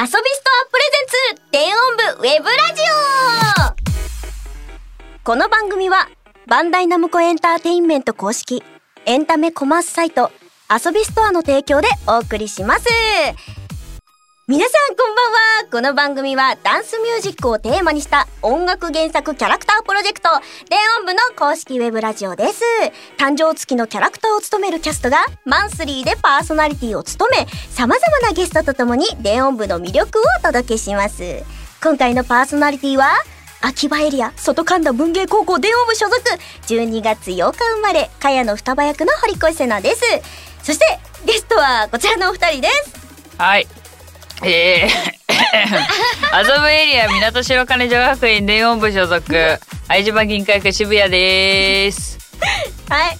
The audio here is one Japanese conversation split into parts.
遊びストアプレゼンツ電音部ウェブラジオこの番組はバンダイナムコエンターテインメント公式エンタメコマースサイト遊びストアの提供でお送りします。皆さんこんばんは。この番組はダンスミュージックをテーマにした音楽原作キャラクタープロジェクト。電音部の公式ウェブラジオです。誕生月のキャラクターを務めるキャストがマンスリーでパーソナリティを務め様々なゲストとともに電音部の魅力をお届けします。今回のパーソナリティは秋葉エリア外神田文芸高校電音部所属12月8日生まれ茅野双葉役の堀越瀬奈です。そしてゲストはこちらのお二人です。はい。えー、麻布エリア港白金女学院電音部所属愛島銀行区渋谷です。はい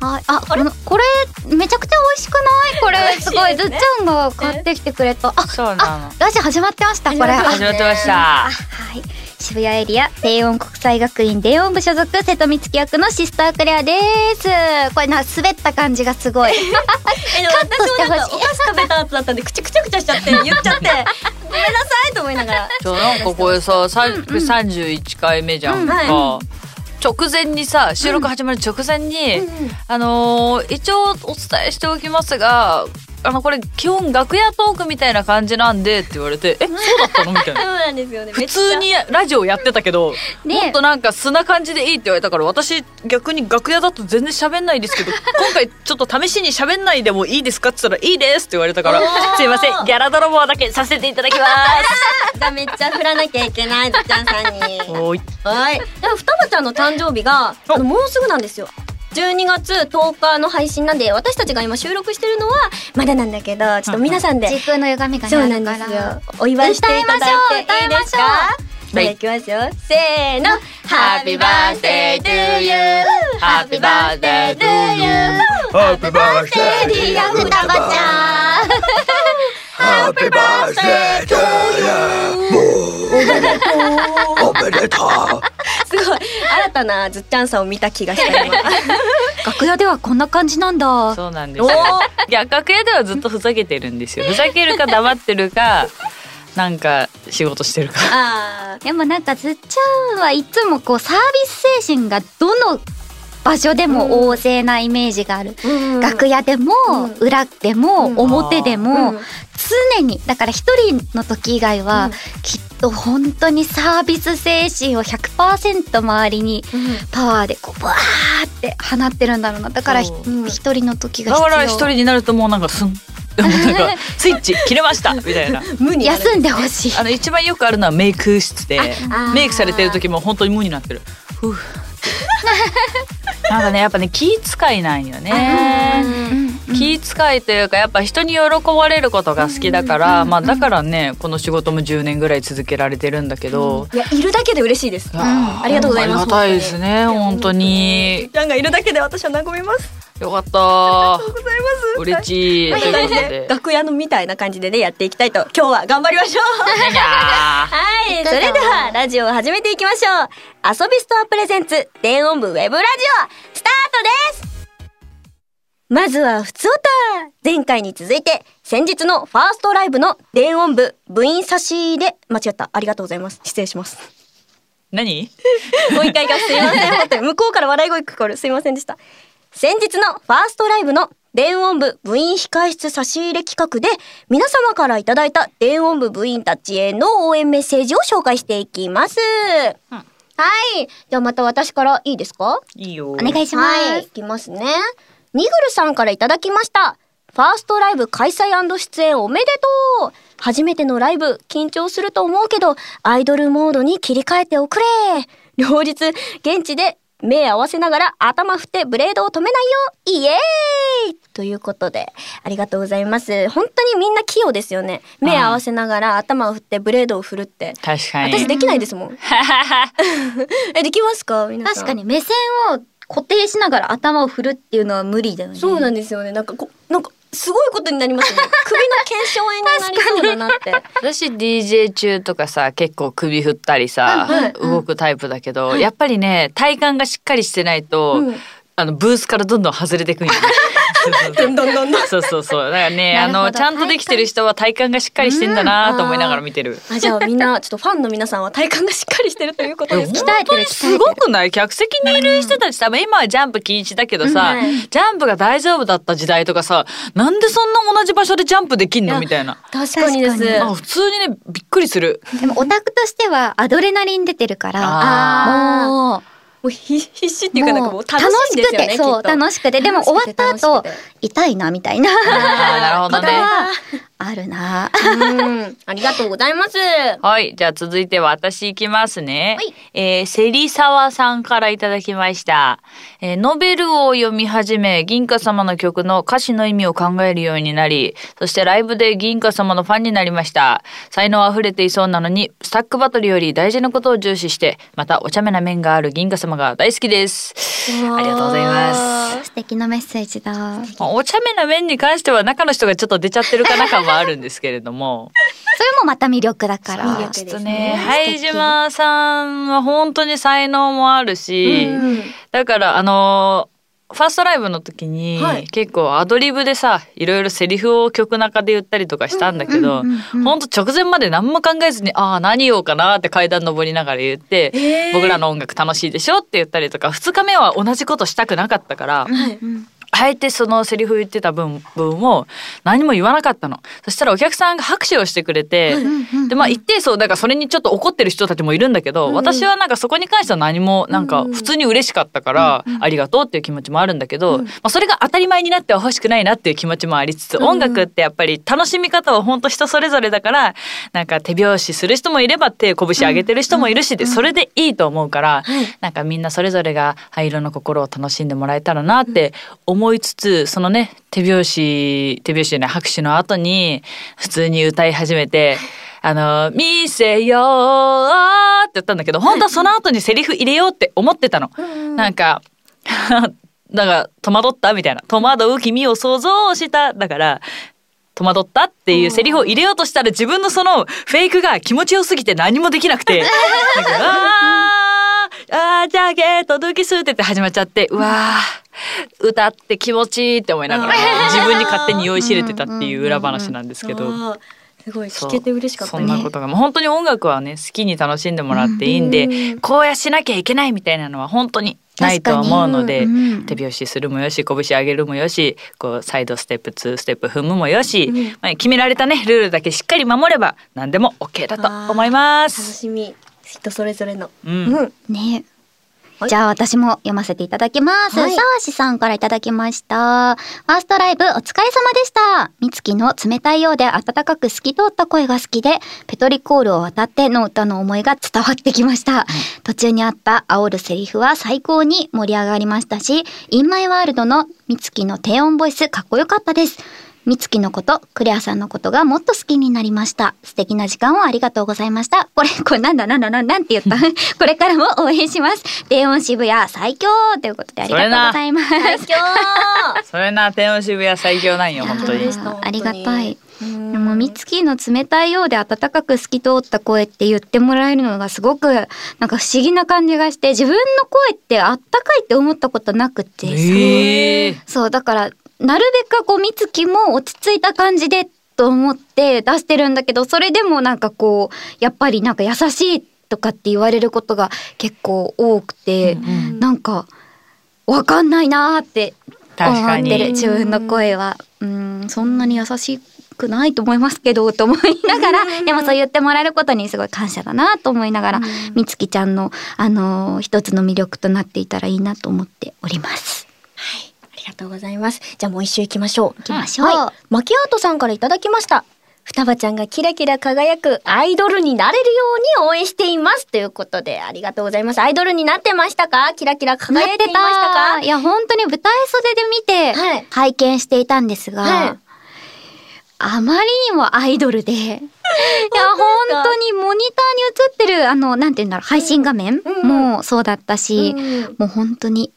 はい、あ、このこれめちゃくちゃ美味しくない？これすごいずっちゃんが買ってきてくれた。あ、そうなの。ラジオ始まってました。これ。始まってました。はい。渋谷エリア低音国際学院低音部所属瀬戸美月役のシスタークレアです。これなんか滑った感じがすごい。カットしてほしいお菓子食べた後だったんで口くちゃくちゃしちゃって 言っちゃって。ごめんなさいと思いながら。そうなんかこれさ、三三十一回目じゃんか。うん。直前にさ収録始まる直前に、あのー一応お伝えしておきますがあのこれ基本楽屋トークみたいな感じなんでって言われてえそうだったの？みたいそうななんですよね。普通にラジオやってたけど、ね。もっとなんか素な感じでいいって言われたから私逆に楽屋だと全然喋んないですけど 今回ちょっと試しに喋んないでもいいですかって言ったらいいですって言われたから すいませんギャラ泥棒だけさせていただきまじゃあめっちゃ振らなきゃいけないずっちゃんさんに。すおい。はい。でも双葉ちゃんの誕生日がもうすぐなんですよ12月10日の配信なんで私たちが今収録してるのはまだなんだけどちょっと皆さんで時空の歪みがねそうなあるから。んですよ。お祝いしていただいていいですか？歌いましょう。歌いきますよ。せーの。Happy birthday to you Happy birthday to you Happy birthday ちゃん Happy birthday to you おめでとう。すごい新たなずっちゃんさんを見た気がした今楽屋ではこんな感じなんだ。そうなんです。よいや楽屋ではずっとふざけてるんですよ。ふざけるか黙ってるかなんか仕事してるか。あでもなんかずっちゃんはいつもこうサービス精神がどの場所でも旺盛なイメージがある。ー楽屋でも、うん。裏でも、うん。表でも、うん。常にだから一人の時以外は、うん。きっと本当にサービス精神を100%周りにパワーでこうバーって放ってるんだろうな。だから一人の時がだ必要。から一人になるともうなんかスンでもなんかスイッチ切れました みたいな。無に休んでほしい。あの一番よくあるのはメイク室でメイクされてる時も本当に無になってる。ふう。なんかねやっぱね気遣いなんよね。うん気遣いというかやっぱ人に喜ばれることが好きだから、まあだからねこの仕事も10年ぐらい続けられてるんだけど、いやいるだけで嬉しいです。あありがとうございます。ありがたいですね本当に。ちゃんがいるだけで私は和みます。よかった。ございます。嬉しい。うこと楽屋のみたいな感じでねやっていきたいと今日は頑張りましょう。はい、それではラジオを始めていきましょう。遊びストアプレゼンツ電音部ウェブラジオスタートですまずはふつおた前回に続いて先日のファーストライブの電音部部員差し入れ間違った。ありがとうございます。失礼します。何？もう一回がすいません向こうから笑い声聞こえる。すいませんでした。先日のファーストライブの電音部部員控室差し入れ企画で皆様からいただいた電音部部員たちへの応援メッセージを紹介していきます、はい。じゃあまた私からいいですか？いいよ。お願いします、はい、いきますね。ニグルさんからいただきました。ファーストライブ開催出演おめでとう初めてのライブ、緊張すると思うけど、アイドルモードに切り替えておくれ両日、現地で目合わせながら頭振ってブレードを止めないよイエーイということで、ありがとうございます。本当にみんな器用ですよね。目合わせながら頭を振ってブレードを振るって。確かに私できないですもん。え、できますか？皆さん。確かに目線を固定しながら頭を振るっていうのは無理だよねそうなんですよね。なんかこなんかすごいことになりますね。首の腱鞘炎になりそうだなって。私 DJ 中とかさ結構首振ったりさ、はいはい動くタイプだけど、やっぱりね体幹がしっかりしてないと、うんあのブースからどんどん外れてくんよね どんどんどんどん。そうそうそうだからねあのちゃんとできてる人は体幹がしっかりしてんだなと思いながら見てる。あ、じゃあみんな、ちょっとファンの皆さんは体幹がしっかりしてるということですね。鍛えてるするごくない？客席にいる人たち多分今はジャンプ禁止だけどさ、うんジャンプが大丈夫だった時代とかさなんでそんな同じ場所でジャンプできんの？みたいな。確かにです。普通にねびっくりする。でもオタクとしてはアドレナリン出てるからあーもうもう必必死っていうかなんかもう楽楽しいんですよね。しくてそう楽しくてでも終わった後痛いなみたいななるほどね。あるなうん、ありがとうございます。はい。じゃあ続いては私行きますね。はいえー、セリサワさんからいただきました。えーノベルを読み始め、銀貨様の曲の歌詞の意味を考えるようになり、そしてライブで銀貨様のファンになりました。才能あふれていそうなのに、スタックバトルより大事なことを重視して、またお茶目な面がある銀貨様が大好きです。ありがとうございます。素敵なメッセージだまあお茶目な面に関しては中の人がちょっと出ちゃってるかな感はあるんですけれども。それもまた魅力だから魅力ちょっとですね、ねはい島さんは本当に才能もあるし、うんだからあのファーストライブの時に、はい。結構アドリブでさいろいろセリフを曲中で言ったりとかしたんだけど、うんうんうんほんと直前まで何も考えずにああ何言おうかなって階段登りながら言って、へー。僕らの音楽楽しいでしょって言ったりとか2日目は同じことしたくなかったから、はい。うんあえてそのセリフ言ってた分分を何も言わなかったの。そしたらお客さんが拍手をしてくれて、でまあ一定数だからそれにちょっと怒ってる人たちもいるんだけど、私はなんかそこに関しては何もなんか普通に嬉しかったから、ありがとうっていう気持ちもあるんだけど、まあそれが当たり前になっては欲しくないなっていう気持ちもありつつ、音楽ってやっぱり楽しみ方は本当人それぞれだからなんか手拍子する人もいれば手拳上げてる人もいるしで、それでいいと思うから、なんかみんなそれぞれが灰色の心を楽しんでもらえたらなって思いつつ、そのね手拍子手拍子じゃない拍手の後に普通に歌い始めて。あの、見せようって言ったんだけど、本当はその後にセリフ入れようって思ってたの。なんか、だから、戸惑ったみたいな。戸惑う君を想像した。だから、戸惑ったっていうセリフを入れようとしたら自分のそのフェイクが気持ちよすぎて何もできなくて、なんか、あー、あー、ジャケットドキスって言って始まっちゃって、うわー、歌って気持ちいいって思いながら、自分に勝手に酔いしれてたっていう裏話なんですけど。すごい聞けて嬉しかったそんなことが、もう本当に音楽はね好きに楽しんでもらっていいんで、こうやしなきゃいけないみたいなのは本当にないと思うので、うん。手拍子するもよし拳上げるもよしこうサイドステップ2ステップ踏むもよし、まあ、決められたねルールだけしっかり守れば何でも OK だと思いま楽す。しみ人それぞれのうんうんねはいじゃあ私も読ませていただきます。はいさあしさんからいただきました。ファーストライブお疲れ様でした。みつきの冷たいようで温かく透き通った声が好きで、ペトリコールを渡っての歌の思いが伝わってきました。途中にあった煽るセリフは最高に盛り上がりましたし、インマイワールドのみつきの低音ボイスかっこよかったです。みつきのこと、クレアさんのことがもっと好きになりました。素敵な時間をありがとうございました。これ、これなんだなんだなんだなんて言った？これからも応援します。低音渋谷最強ということでありがとうございます。最強それな天音渋谷最強なんよ本当にありがたい。うんでも、みつきの冷たいようで温かく透き通った声って言ってもらえるのがすごく、なんか不思議な感じがして、自分の声ってあったかいって思ったことなくて。えーそう、だから、なるべくこう、みつきも落ち着いた感じでと思って出してるんだけど、それでもなんかこう、やっぱりなんか優しいとかって言われることが結構多くて、うんなんか、わかんないなーって思ってるに。自分の声は。うん、そんなに優しくないと思いますけど、と思いながら、でもそう言ってもらえることにすごい感謝だなと思いながら、みつきちゃんの、あのー一つの魅力となっていたらいいなと思っております。ありがとうございます。じゃあもう一周行きましょう。行きましょう。はい、マキアートさんからいただきました。双葉ちゃんがキラキラ輝くアイドルになれるように応援しています。ということでありがとうございます。アイドルになってましたか？キラキラ輝いていましたか？いや、本当に舞台袖で見てはい、拝見していたんですが、はい。あまりにもアイドルで、いや、本当にモニターに映ってる、あの、なんて言うんだろう、配信画面うんもそうだったし、うん。もう本当に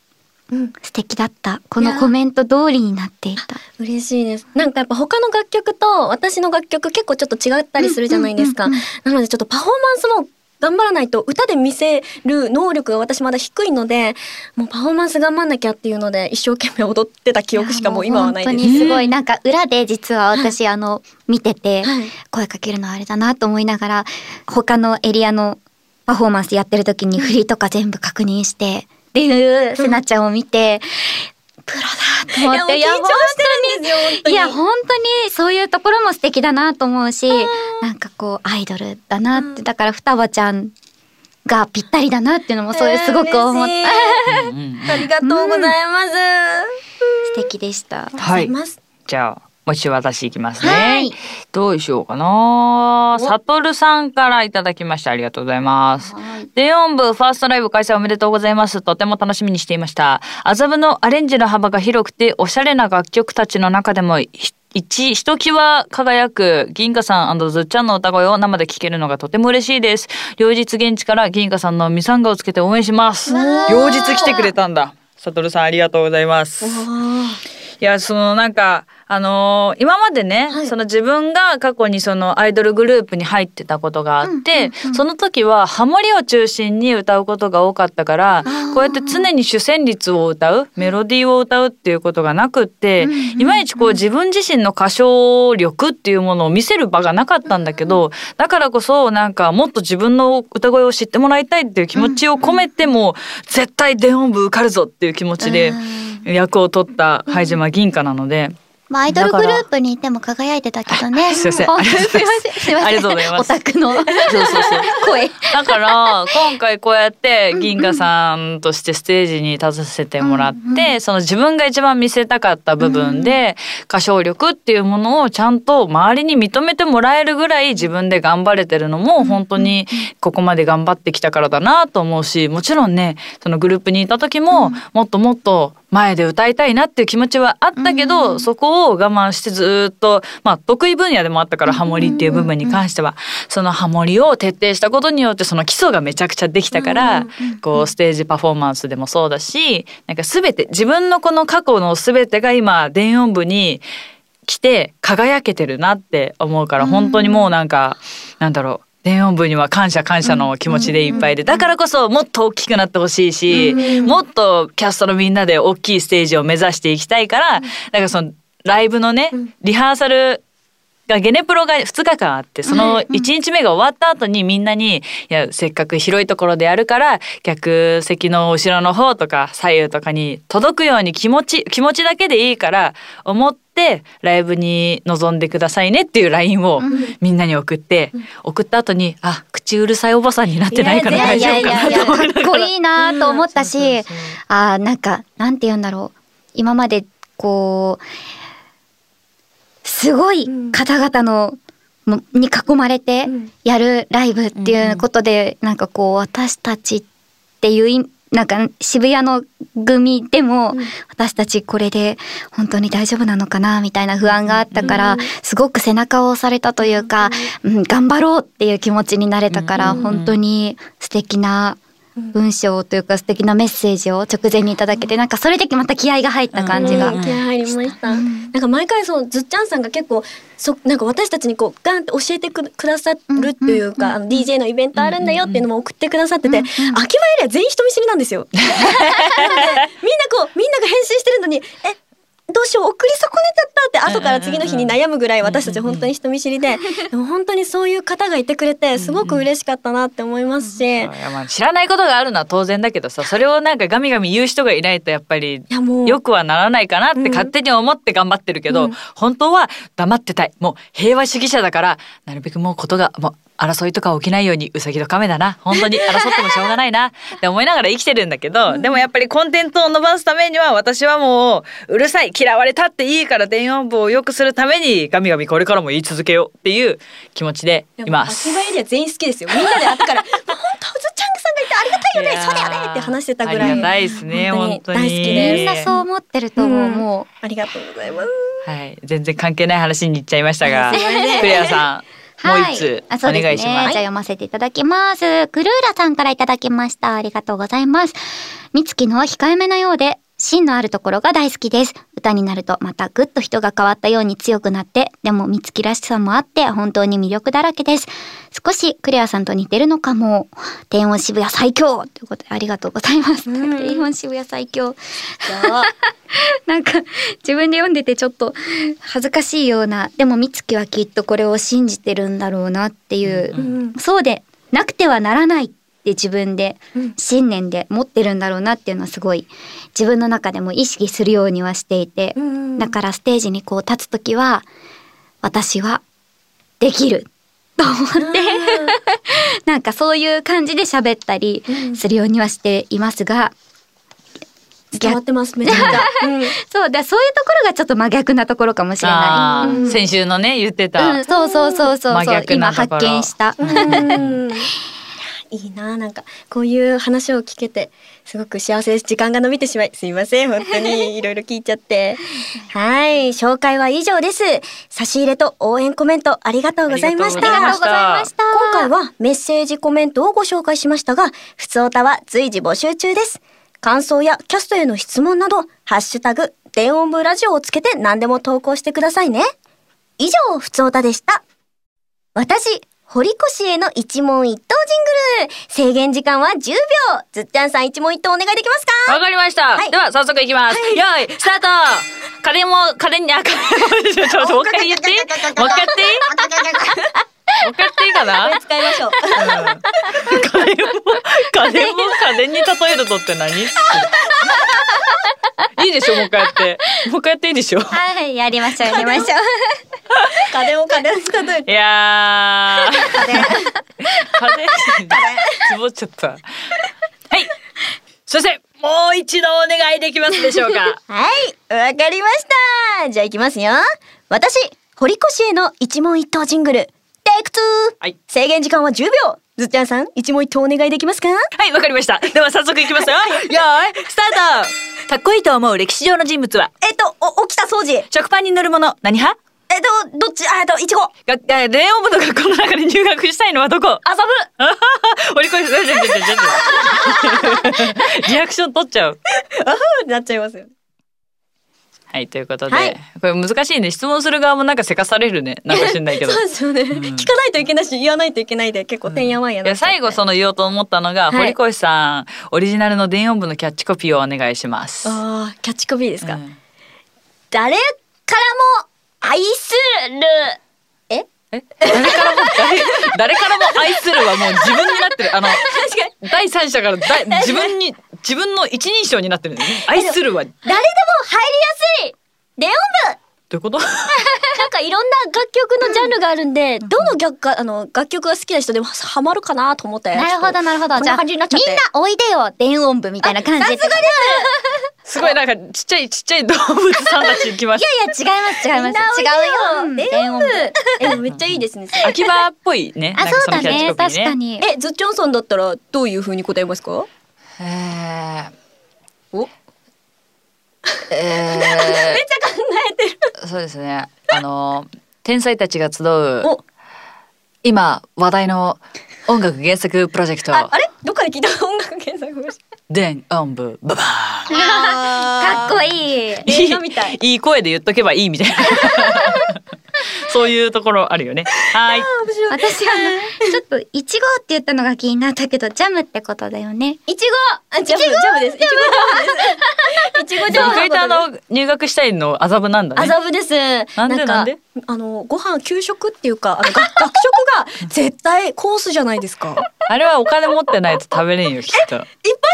うん素敵だった。このコメント通りになっていた。嬉しいです。なんかやっぱ他の楽曲と私の楽曲結構ちょっと違ったりするじゃないですか。なのでちょっとパフォーマンスも頑張らないと歌で見せる能力が私まだ低いのでもうパフォーマンス頑張んなきゃっていうので一生懸命踊ってた記憶しかもう今はないですすごいなんか裏で実は私、あの見てて、はい声かけるのはあれだなと思いながら他のエリアのパフォーマンスやってる時に振りとか全部確認してっていうせなちゃんを見て、プロだと思っていや緊張してるんですよ本当に。いや本当にそういうところも素敵だなと思うしなんかこうアイドルだなって、だから双葉ちゃんがぴったりだなっていうのもそういうすごく思った、ありがとうございます、素敵でした。はい。います。じゃあもう一度私いきますね。はいどうしようかな。サトルさんからいただきました。ありがとうございます。電音部ファーストライブ開催おめでとうございます。とても楽しみにしていました。麻布のアレンジの幅が広くて、おしゃれな楽曲たちの中でも、ひ一、ひときわ輝く銀河さんずっちゃんの歌声を生で聴けるのがとても嬉しいです。両日現地から銀河さんのミサンガをつけて応援します。両日来てくれたんだ。サトルさんありがとうございます。いや、そのなんか、あのー今までね、はい。その自分が過去にそのアイドルグループに入ってたことがあって、その時はハモリを中心に歌うことが多かったから、こうやって常に主旋律を歌う、メロディーを歌うっていうことがなくって、いまいちこう自分自身の歌唱力っていうものを見せる場がなかったんだけど、だからこそなんかもっと自分の歌声を知ってもらいたいっていう気持ちを込めても、絶対電音部受かるぞっていう気持ちで役を取った灰島銀貨なので、まあ、アイドルグループにいても輝いてたけどね。すいません本当 ありがとうございますすいません。ありがとうございますオタクのそうそうそう。声。だから今回こうやって銀河さんとしてステージに立たせてもらって、その自分が一番見せたかった部分で歌唱力っていうものをちゃんと周りに認めてもらえるぐらい自分で頑張れてるのも本当にここまで頑張ってきたからだなと思うしもちろんねそのグループにいた時ももっともっと前で歌いたいなっていう気持ちはあったけど、そこを我慢してずっとまあ得意分野でもあったからハモリっていう部分に関しては。そのハモリを徹底したことによってその基礎がめちゃくちゃできたから、こうステージパフォーマンスでもそうだしなんか全て自分のこの過去の全てが今電音部に来て輝けてるなって思うから本当にもうなんかなんだろう電音部には感謝感謝の気持ちでいっぱいでだからこそもっと大きくなってほしいしもっとキャストのみんなで大きいステージを目指していきたいからなんかそのライブのねリハーサルがゲネプロが2日間あってその1日目が終わった後にみんなに「いやせっかく広いところでやるから客席の後ろの方とか左右とかに届くように気持ち気持ちだけでいいから思ってライブに臨んでくださいね」っていう LINE をみんなに送って送った後に「あ口うるさいおばさんになってないから大丈夫かな」と思いながらかっこいいなと思ったし、あーなんか、なんて言うんだろう。今まで、こう、すごい方々の、もに囲まれてん。やるライブっていうことで、なんかこう、私たちっていうい、なんか渋谷の組でも、私たちこれで本当に大丈夫なのかなみたいな不安があったから、すごく背中を押されたというか、うん、頑張ろうっていう気持ちになれたから、本当に素敵な文章というか素敵なメッセージを直前にいただけて、なんかそれでまた気合が入った感じが。うん。気合入りました。なんか毎回そうずっちゃんさんが結構そなんか私たちにこうガンって教えてくくださるっていうか、あの DJ のイベントあるんだよっていうのも送ってくださってて、秋葉エリア全員人見知りなんですよ。みんなこうみんなが返信してるのにえどうしよう送り損ねちゃったって後から次の日に悩むぐらい私たち本当に人見知りで、でも本当にそういう方がいてくれてすごく嬉しかったなって思いますし、知らないことがあるのは当然だけどさそれをなんかガミガミ言う人がいないとやっぱりよくはならないかなって勝手に思って頑張ってるけど、本当は黙ってたい。もう平和主義者だからなるべくもうことがもう争いとか起きないようにうさぎと亀だな本当に争ってもしょうがないなって思いながら生きてるんだけど、でもやっぱりコンテンツを伸ばすためには私はもううるさい嫌われたっていいから電音部を良くするためにガミガミこれからも言い続けようっていう気持ちでいます。秋葉エリア全員好きですよ。みんなで後から、本当ずっちゃんさんがいてありがたいよね、そうだよねって話してたぐらい。ありがたいですね本当に大好きですみんなそう思ってると思う、うんもう。ありがとうございます。はい、全然関係ない話に行っちゃいましたが、クレアさん、もう一つあおそうですねじゃあ。読ませていただきます。クルーラさんからいただきました。ありがとうございます。みつきの控えめなようで、芯のあるところが大好きです。歌になるとまたぐっと人が変わったように強くなって、でもみつきらしさもあって本当に魅力だらけです。少しクレアさんと似てるのかも。低音渋谷最強ということでありがとうございます。うん低音渋谷最強。なんか自分で読んでてちょっと恥ずかしいような、でも美月はきっとこれを信じてるんだろうなっていう、うんそうでなくてはならないって自分でうん。信念で持ってるんだろうなっていうのはすごい自分の中でも意識するようにはしていて、うんだからステージにこう立つ時は私はできる。と思って、なんかそういう感じで喋ったりするようにはしていますが、伝わってますめちゃめちゃ、うん。そうだそういうところがちょっと真逆なところかもしれなあーうん。先週のね言ってい。た、うん、そうそうそうそう真そう今発見した。うんいいななんかこういう話を聞けてすごく幸せです時間が伸びてしまいすいません本当に。いろいろ聞いちゃって。はい紹介は以上です。差し入れと応援コメントありがとうございました。ありがとうございました。今回はメッセージコメントをご紹介しましたがふつおたは随時募集中です。感想やキャストへの質問などハッシュタグ電音部ラジオをつけて何でも投稿してくださいね。以上ふつおたでした。私、堀越への一問一答ジングル。制限時間は10秒。ずっちゃんさん一問一答お願いできますか？わかりました、はい。では早速いきます、よいスタート。カレーもカレーにあカレーもちょっともう一回言ってもう一回やってもう一回やっていいかな？これ使いましょう。カレーも家電に例えるとって何？いいでしょもう一回やって。もう一回やっていいでしょ？はい、やりましょう、やりましょう。家電を家電に例えて。いやー。家電。カレーつぼっちゃったはいそしてもう一度お願いできますでしょうかはい、わかりました。じゃあ行きますよ。私、堀越への一問一答ジングル、テイク 2! はい制限時間は10秒ずっちゃんさん、一問一答お願いできますか？はい、わかりました。では早速いきますよ。よーい、スタートかっこいいと思う歴史上の人物は？えっと、お、起きた掃除。食パンに塗るもの、何派？えっと、どっち？あえっと、いちご。がえレオン部の学校の中に入学したいのはどこ？遊ぶ。あはは折り越え、ちょちょちょちょちょリアクション取っちゃう。あはなっちゃいますよ。はい、ということで、はい。これ難しいね。質問する側もなんかせかされるね。なんか知んないけど。そうですよね、聞かないといけないし、言わないといけないで、結構てんやわんやいやなっちゃって最後その言おうと思ったのが、はい。堀越さん、オリジナルの電音部のキャッチコピーをお願いします。ああ、キャッチコピーですか。うん。誰からも愛する。え？え？誰からも？誰？誰からも愛するはもう自分になってる。あの第三者からだ自分に自分の一人称になってるんだよね。愛するは。誰でも入りやすい電音部いうことなんかいろんな楽曲のジャンルがあるんで、どの楽かあの楽曲が好きな人でもハマるかなと思って。なるほど、なるほど。じゃあ、みんなおいでよ、電音部みたいな感じで。さすがです すごいなんかちっちゃいちっちゃい動物さんたち行きましいやいや、違います、違います。違うよ。うん電音部。え、めっちゃいいですね。秋葉っぽいねあ、そうだね。確かに。え、ズッチョンさんだったらどういう風に答えますか？えーおえめっちゃ考えてる。ーそうですね。あの天才たちが集うお、今話題の音楽原作プロジェクト。あ、あれ？どっかで聞いた。音楽検索をし電音部ババーンかかっこいい。映画みたい。いい声で言っとけばいいみたいな そういうところあるよねはい。私あの、ちょっと、いちごって言ったのが気になったけど、ジャムってことだよね。いちごあ、ジャム、ジャムです。いちごジャムです。いちごジャム。意外とあの入学したいの麻布なんだね麻布です。なんでかなんで？あのご飯給食っていうかあのが 学食が絶対コースじゃないですか。あれはお金持ってないと食べれんよきっと一般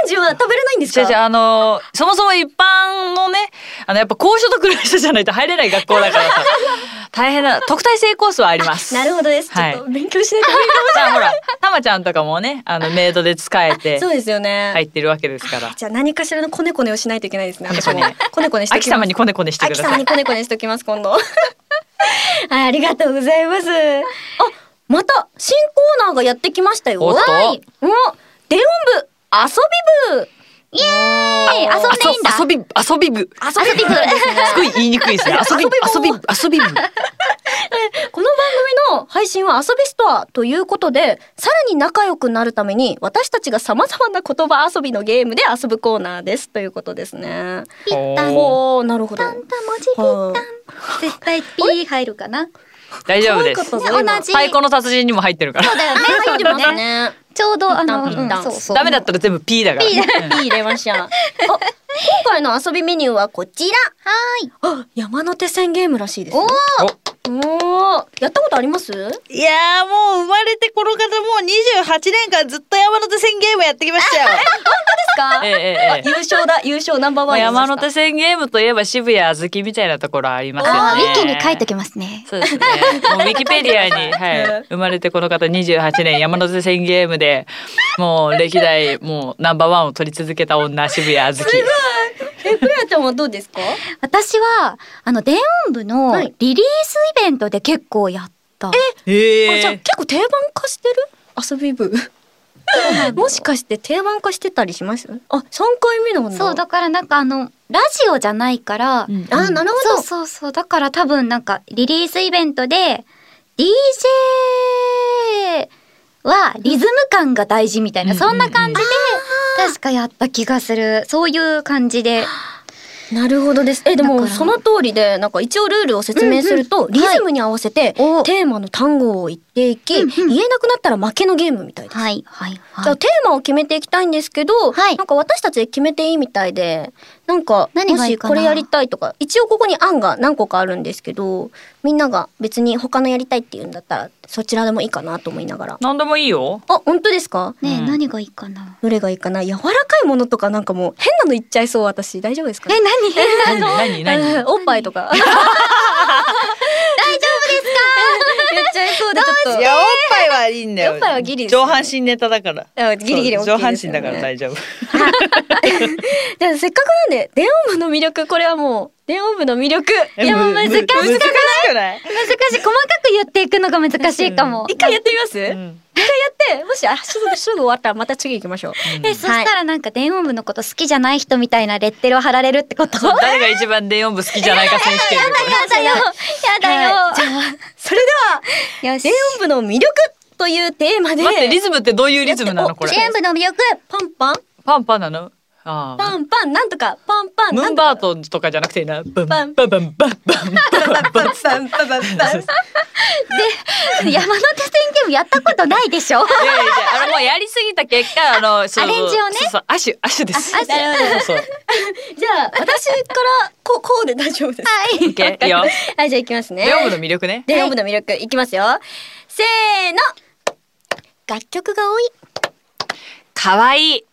人は食べれないんですか？じゃあのそもそも一般のねあのやっぱ高所得の人じゃないと入れない学校だからさ 大変な特待生コースはありますなるほどです。ちはいょっと勉強しないと無理かもし じゃあほらたまちゃんとかもねあのメイドで使えれてない。そうですよね。入ってるわけですからじゃあ何かしらのコネコネをしないといけないですね。コネコネ私もコネコネして秋様にコネコネしてくだ秋様さいにコネコネしておきます今度。はい、ありがとうございます。あ、また新コーナーがやってきましたよ。はい。お、電音部遊び部。イエーイ遊んでいいんだ？遊び遊び部遊び部で すごい言いにくいですね遊び遊び遊び部 この番組の配信は遊びストアということで、さらに仲良くなるために、私たちが様々な言葉遊びのゲームで遊ぶコーナーです。ということですね。ピッタン。ほー、なるほど。タンタ文字ピッタン。絶対 P 入るかな？大丈夫です同じ太鼓の達人にも入ってるからそうだよね。入ってますね。ちょうどあの。ダメだったら全部 P だから P 入れました。あ、今回の遊びメニューはこちら。はあ、山手線ゲームらしいですよ。おーおーやったことあります？いやーもう生まれてこの方もう28年間ずっと山手線ゲームやってきましたよ。ええええええ優勝だ、優勝ナンバーワンです山手線ゲームといえば渋谷あずきみたいなところありますよね。ウィキに書いときますね。そうですね。もうウィキペディアに、はい、生まれてこの方28年山手線ゲームで、もう歴代もうナンバーワンを取り続けた女渋谷あずき。え、クレアちゃんはどうですか？私は、あの、電音部のはいリリースイベントで結構やった。えあじゃあ結構定番化してる？遊び部？もしかして定番化してたりします？あ、3回目なんだ。そう、だからなんかあの、ラジオじゃないから、うんあ、なるほど。そうそうそう。だから多分なんかリリースイベントで DJ はリズム感が大事みたいな、うんそんな感じで確かやった気がする。そういう感じで。なるほどです。え、でもその通りで、なんか一応ルールを説明すると、リズムに合わせて、おテーマの単語を言っていき、うんうん言えなくなったら負けのゲームみたいです。はいはいじはい。ゃあテーマを決めていきたいんですけど、はいなんか私たちで決めていいみたいで、なんか、もしこれやりたいとか、一応ここに案が何個かあるんですけど、みんなが別に他のやりたいって言うんだったら、そちらでもいいかなと思いながら。なんでもいいよ。あ、本当ですか？ねえ、うん何がいいかな？どれがいいかな？柔らかいものとかなんかもう変なの言っちゃいそう私。大丈夫ですかえ、何？変なの何？何何 おっぱいとか。大丈夫ゃいそうでちょっと。いやおっぱいはいいんだよ。おっぱいはギリですよ上ね半身ネタだから。あギリギリそう OK 上半身だから大丈夫。じゃあせっかくなんで、電音部の魅力、これはもう、電音部の魅力。えいやもう難しくない難しくない？難しい。細かく言っていくのが難しいかも。一回やってみます、一うん回やって、もし、あ、すぐ、すぐ終わったらまた次行きましょう。え、そしたらなんか電音部のこと好きじゃない人みたいなレッテルを貼られるってこと？誰が一番電音部好きじゃないか選手権 やだよ。やだよ。はいじゃあ、それでは、よし電音部の魅力というテーマで、待ってリズムってどういうリズムなのこれ？電音部の魅力。パンパン、パンパンなの？ああ。パンパン、なんとか、パンパン、ムーンバートとかじゃなくていいな。バンバンバンバンバンバンバンバンバン。パンパンパンパンパン。山手線ゲームやったことないでしょいやいやあのもうやりすぎた結果あのアレンジをねそうアシュアシュです。じゃあ、私から、こう、こうで大丈夫です。はい。よ。はい、じゃあ行きますね。電音部の魅力ね。電音部の魅力、いきますよ。せーの楽曲が多い。可愛い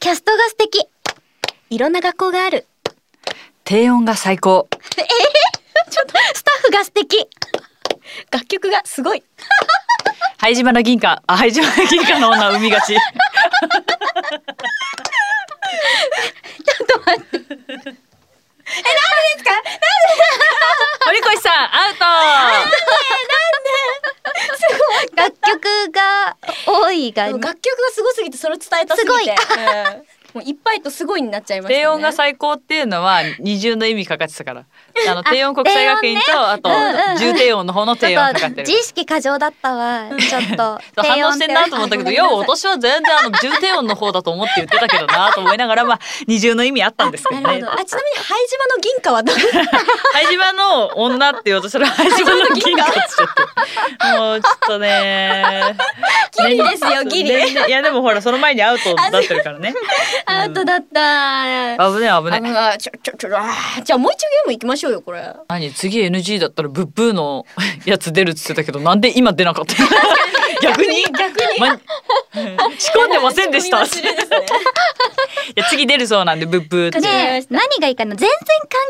キャストが素敵。いろんな学校がある。低音が最高。スタッフが素敵。楽曲がすごい。灰島の銀貨あ灰島の銀貨の女を生みがち。堀越さんアウト。楽曲が多いが。楽曲がすごすぎてそれを伝えたすぎて。すごいうんもういっぱいとすごいになっちゃいました、ね。低音が最高っていうのは二重の意味かかってたから。あの低音国際学院と、あと重低音の方の低音かかってる自。意識過剰だったわ。ちょっと。反応してんなと思ったけど、いや、私は全然あの重低音の方だと思って言ってたけどなと思いながら、まあ二重の意味あったんですけどね。あ、ちなみに灰島の銀貨はどう？灰島の女って言おうとしたら灰島の銀貨ちゃって。もうちょっとね。ギリですよギリいやでもほらその前にアウトになってるからね。アウトだった。危ねえ危ねちょちょちょじゃあもう一度ゲーム行きましょうよこれ。何？次 NG だったらブッブーの やつ出るっつってたけどなんで今出なかった 逆に？逆に、ま、仕込んでませんでした。いや次出るそうなんでブッブーって。何がいいかな？全然関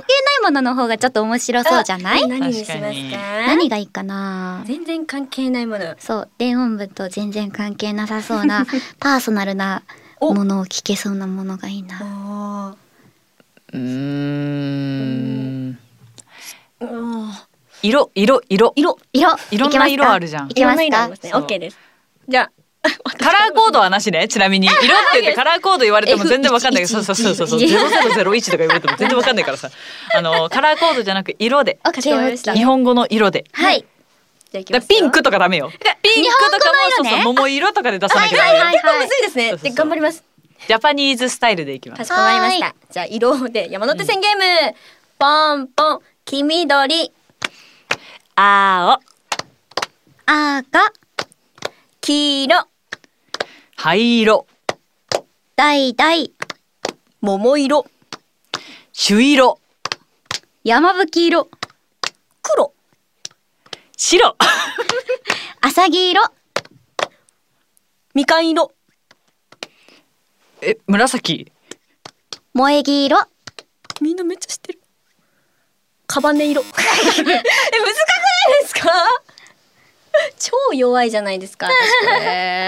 係ないものの方がちょっと面白そうじゃない？何にしますか？確かに何がいいかな？全然関係ないもの。そう電音部と全然関係なさそうなパーソナルなものを聞けそうなものがいいな。うん色色色。色。色。いろんな色あるじゃん。いきますか？ますね。オッケーです。じゃあ、カラーコードはなしねちなみに。色って言ってカラーコード言われても全然わかんないからそうそうそうそう。そう0001とか言われても全然わかんないからさ。あのカラーコードじゃなく色で。日本語の色で。はい。ピンクとかダメよ。ピンクとかもそうそう桃色とかで出さなきゃダメよ。はいはい結構むずい。ですね。で頑張ります。ジャパニーズスタイルでいきます。かしこまりました。じゃあ色で山手線ゲーム。ポンポン黄緑。青、赤、黄色、灰色、橙、桃色、朱色、山吹色、黒、白、浅黄色、みかん色、え、紫、萌え木色、みんなめっちゃ知ってる。カバネ色。え、難くないですか？超弱いじゃないですか、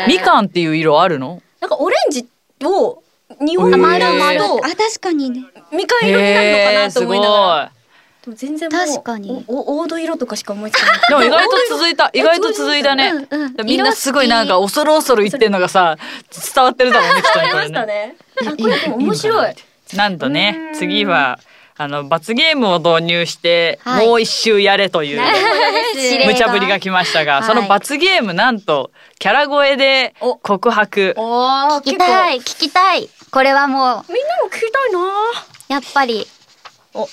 みかんっていう色あるの？なんかオレンジを日本へー丸々とあ、確かにね。みかん色になるのかなとすごい。思いながら。でも全然もう確かにおお黄土色とかしか思いつかない。でも意外と続いた、意外と続いたね。うんうんみんなすごいなんか恐る恐る言ってんのがさ、伝わってるだろうね、きっとね面白い。なんとね、次は、あの、罰ゲームを導入して、はい。もう一周やれという、無茶ぶりが来ましたが、はいその罰ゲームなんと、キャラ声でお。告白。聞きたい、聞きたい。これはもう、みんなも聞きたいな。やっぱり、お。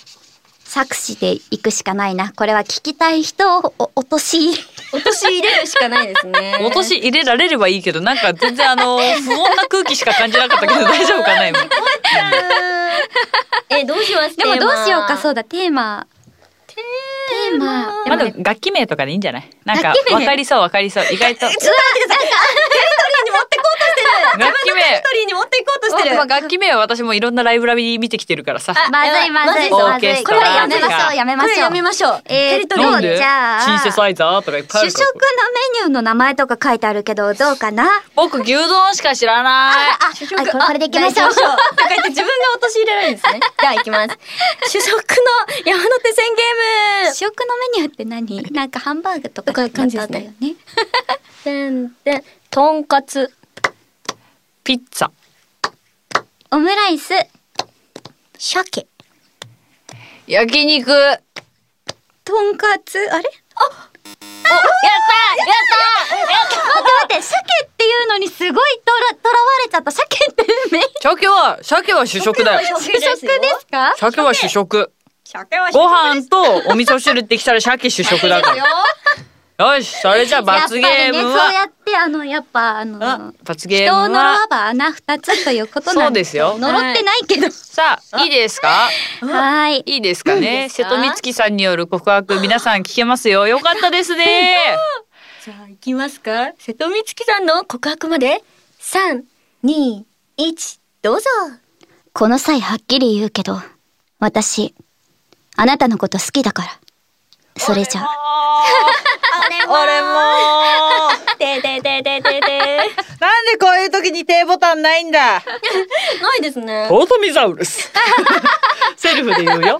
作詞で行くしかないな。これは聞きたい人をお落とし、落とし入れるしかないですね。落とし入れられればいいけど、なんか全然あの、不穏な空気しか感じなかったけど大丈夫かな今。え、どうします？でもどうしようか、そうう。だ、テーマ。テーマ。まあでも楽器名とかでいいんじゃない？なんかわかりそうわかりそう。意外と。ちょっと待ってください。テリトリーに持ってこ。楽器名テリトリーに持っていこうとしてる。まあ楽器名は私もいろんなライブラリ見てきてるからさ。あまずいまずいままずい。これはやめましょう、やめまこれしょう。やめましょう。えーテリトリーなんで？じゃあシンセサイザーとかいっぱいある主食の。メニューの名前とか書いてあるけど、どうかな？僕牛丼しか知らない。あ、これこれでいきましょう。とか言って自分が落とし入れられるんですね。じゃあ行きます。主食の山手線ゲーム主食のメニューって何？なんかハンバーグとか感じですねだったよね。てんて ん、とんかつ、ピッツァ。オムライス、鮭、焼肉。とんかつ、あれ？やったやった待って待って、鮭っていうのにすごいとら、とらわれちゃった。鮭ってメイン鮭は、鮭は主食だよ。主食ですか？鮭は主食。鮭はご飯とお味噌汁ってきたら鮭主食だから。よし、それじゃあ罰ゲームやっぱりね、そうやは、って、あの、やっぱ、あの、罰ゲー人を呪わムは、ば穴二つということなんそうですよ呪ってないけど。さあ、いいですか？はい。いいですかね？瀬戸光希さんによる告白、皆さん聞けますよ。よかったですね。じゃあ行きますか？瀬戸光希さんの告白まで3、2、1、どうぞこの際はっきり言うけど、私、あなたのこと好きだから。それじゃあ。俺も。てでででなんでこういう時に低ボタンないんだ？ないですね。オートミザウルス。セルフで言うよ。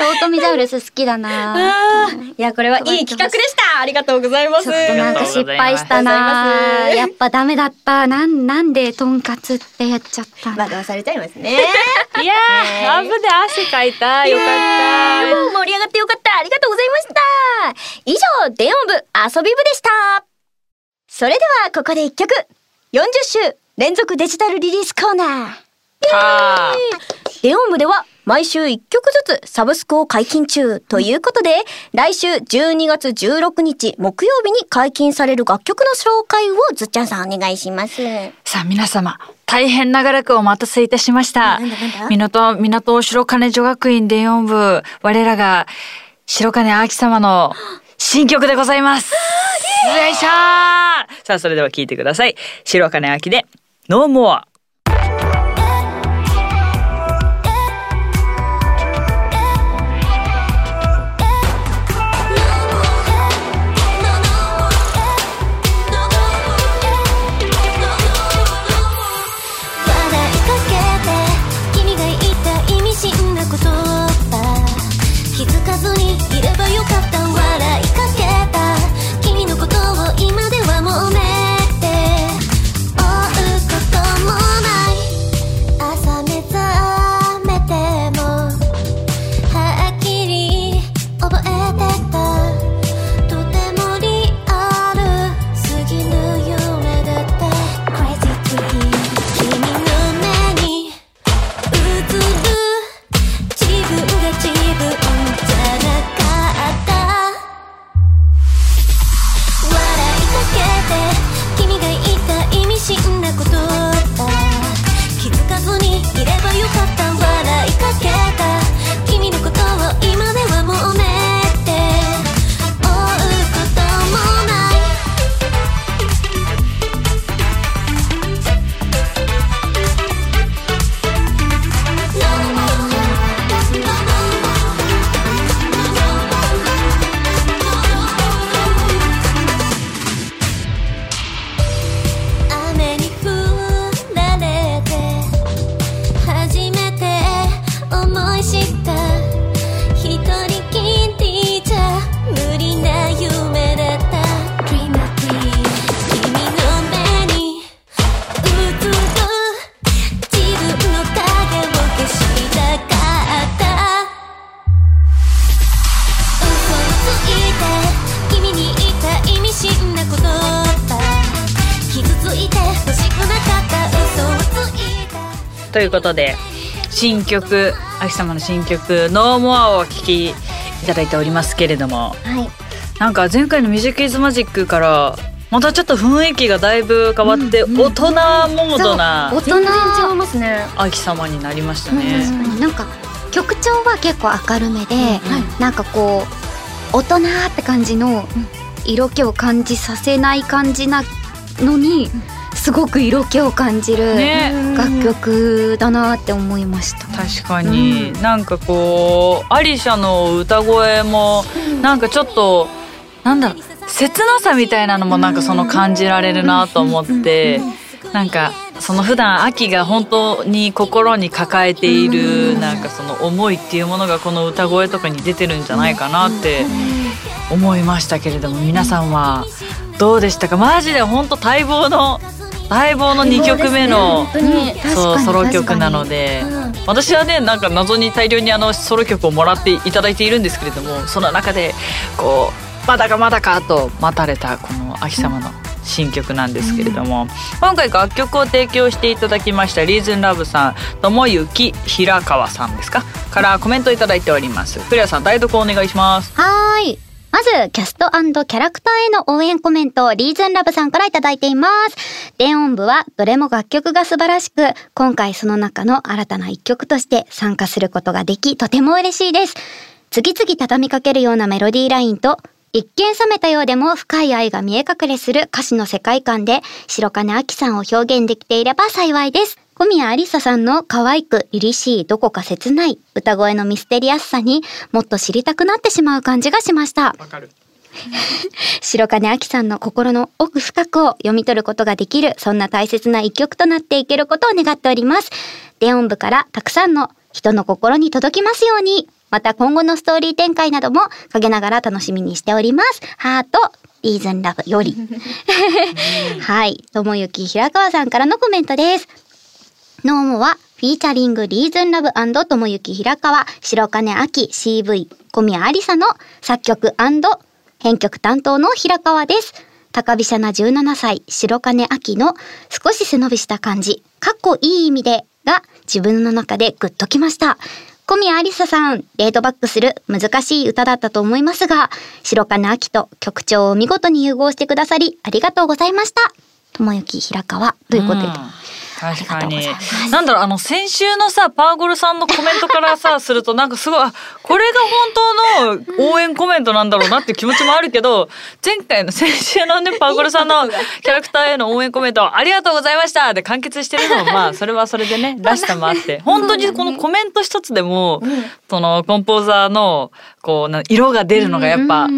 オートミザウルス好きだないや、これはいい企画でしたありがとうございますちょっとなんか失敗したなやっぱダメだった。なん、なんでとんかつってやっちゃった。惑わされちゃいますね。いやー、半分で汗かいた。よかった。もう盛り上がってよかった。ありがとうございました。以上、電音部遊び部でした。それでは、ここで一曲。40週連続デジタルリリースコーナー。は電音部では毎週1曲ずつサブスクを解禁中ということで、来週12月16日木曜日に解禁される楽曲の紹介をずっちゃんさんお願いします。さあ皆様、大変長らくお待たせいたしました。港、港白金女学院電音部、我らが白金秋様の新曲でございます。よいしょさあそれでは聞いてください。白金明で、No More。ことで新曲秋様の新曲「ノーモアをお聴きいただいておりますけれどもはい。なんか前回の「ミュージックイズマジックからまたちょっと雰囲気がだいぶ変わって大人モードな大人全然違いますね。秋様になりましたね。なんか曲調は結構明るめで、なんかこう大人って感じの色気を感じさせない感じなのに、すごく色気を感じるね。楽曲だなって思いました。確かに、なんかこうアリシャの歌声もなんかちょっとなんだろう切なさみたいなのもなんかその感じられるなと思ってなんかその普段秋が本当に心に抱えているなんかその思いっていうものがこの歌声とかに出てるんじゃないかなって思いましたけれども皆さんはどうでしたか？マジで本当待望の待望の2曲目の本当に。そうソロ曲なので、私はねなんか謎に大量にあのソロ曲をもらっていただいているんですけれどもその中でこうまだかまだかと待たれたこの秋様の新曲なんですけれども、今回楽曲を提供していただきましたリーズンラブさん友幸平川さんですか？からコメントいただいております。クレアさん代読お願いします。はーい。まず、キャストキャラクターへの応援コメント、をリーズンラブさんからいただいています。電音部は、どれも楽曲が素晴らしく、今回その中の新たな一曲として参加することができ、とても嬉しいです。次々畳みかけるようなメロディーラインと、一見冷めたようでも深い愛が見え隠れする歌詞の世界観で、白金明さんを表現できていれば幸いです。小宮ありささんの可愛く凛々しいどこか切ない歌声のミステリアスさにもっと知りたくなってしまう感じがしました。わかる 白金明さんの心の奥深くを読み取ることができる、そんな大切な一曲となっていけることを願っております。電音部からたくさんの人の心に届きますように。また今後のストーリー展開なども陰ながら楽しみにしております。ハート、リーズンラブより。はい。ともゆき平川さんからのコメントです。ノーモは、フィーチャリングリーズンラブともゆき平川、白金秋 CV、小宮ありさの作曲編曲担当の平川です。高飛車な17歳、白金秋の少し背伸びした感じ、かっこいい意味でが自分の中でグッときました。小宮ありささん、レートバックする難しい歌だったと思いますが、白金秋と曲調を見事に融合してくださり、ありがとうございました。友幸平川ということで。うん確かになんだろうあの先週のさパーゴルさんのコメントからさするとなんかすごいあこれが本当の応援コメントなんだろうなっていう気持ちもあるけど前回の先週のね パーゴルさんのキャラクターへの応援コメントありがとうございましたで完結してるのもまあそれはそれでね らしさもあって。本当にこのコメント一つでもそのコンポーザーのこうな色が出るのがやっぱ。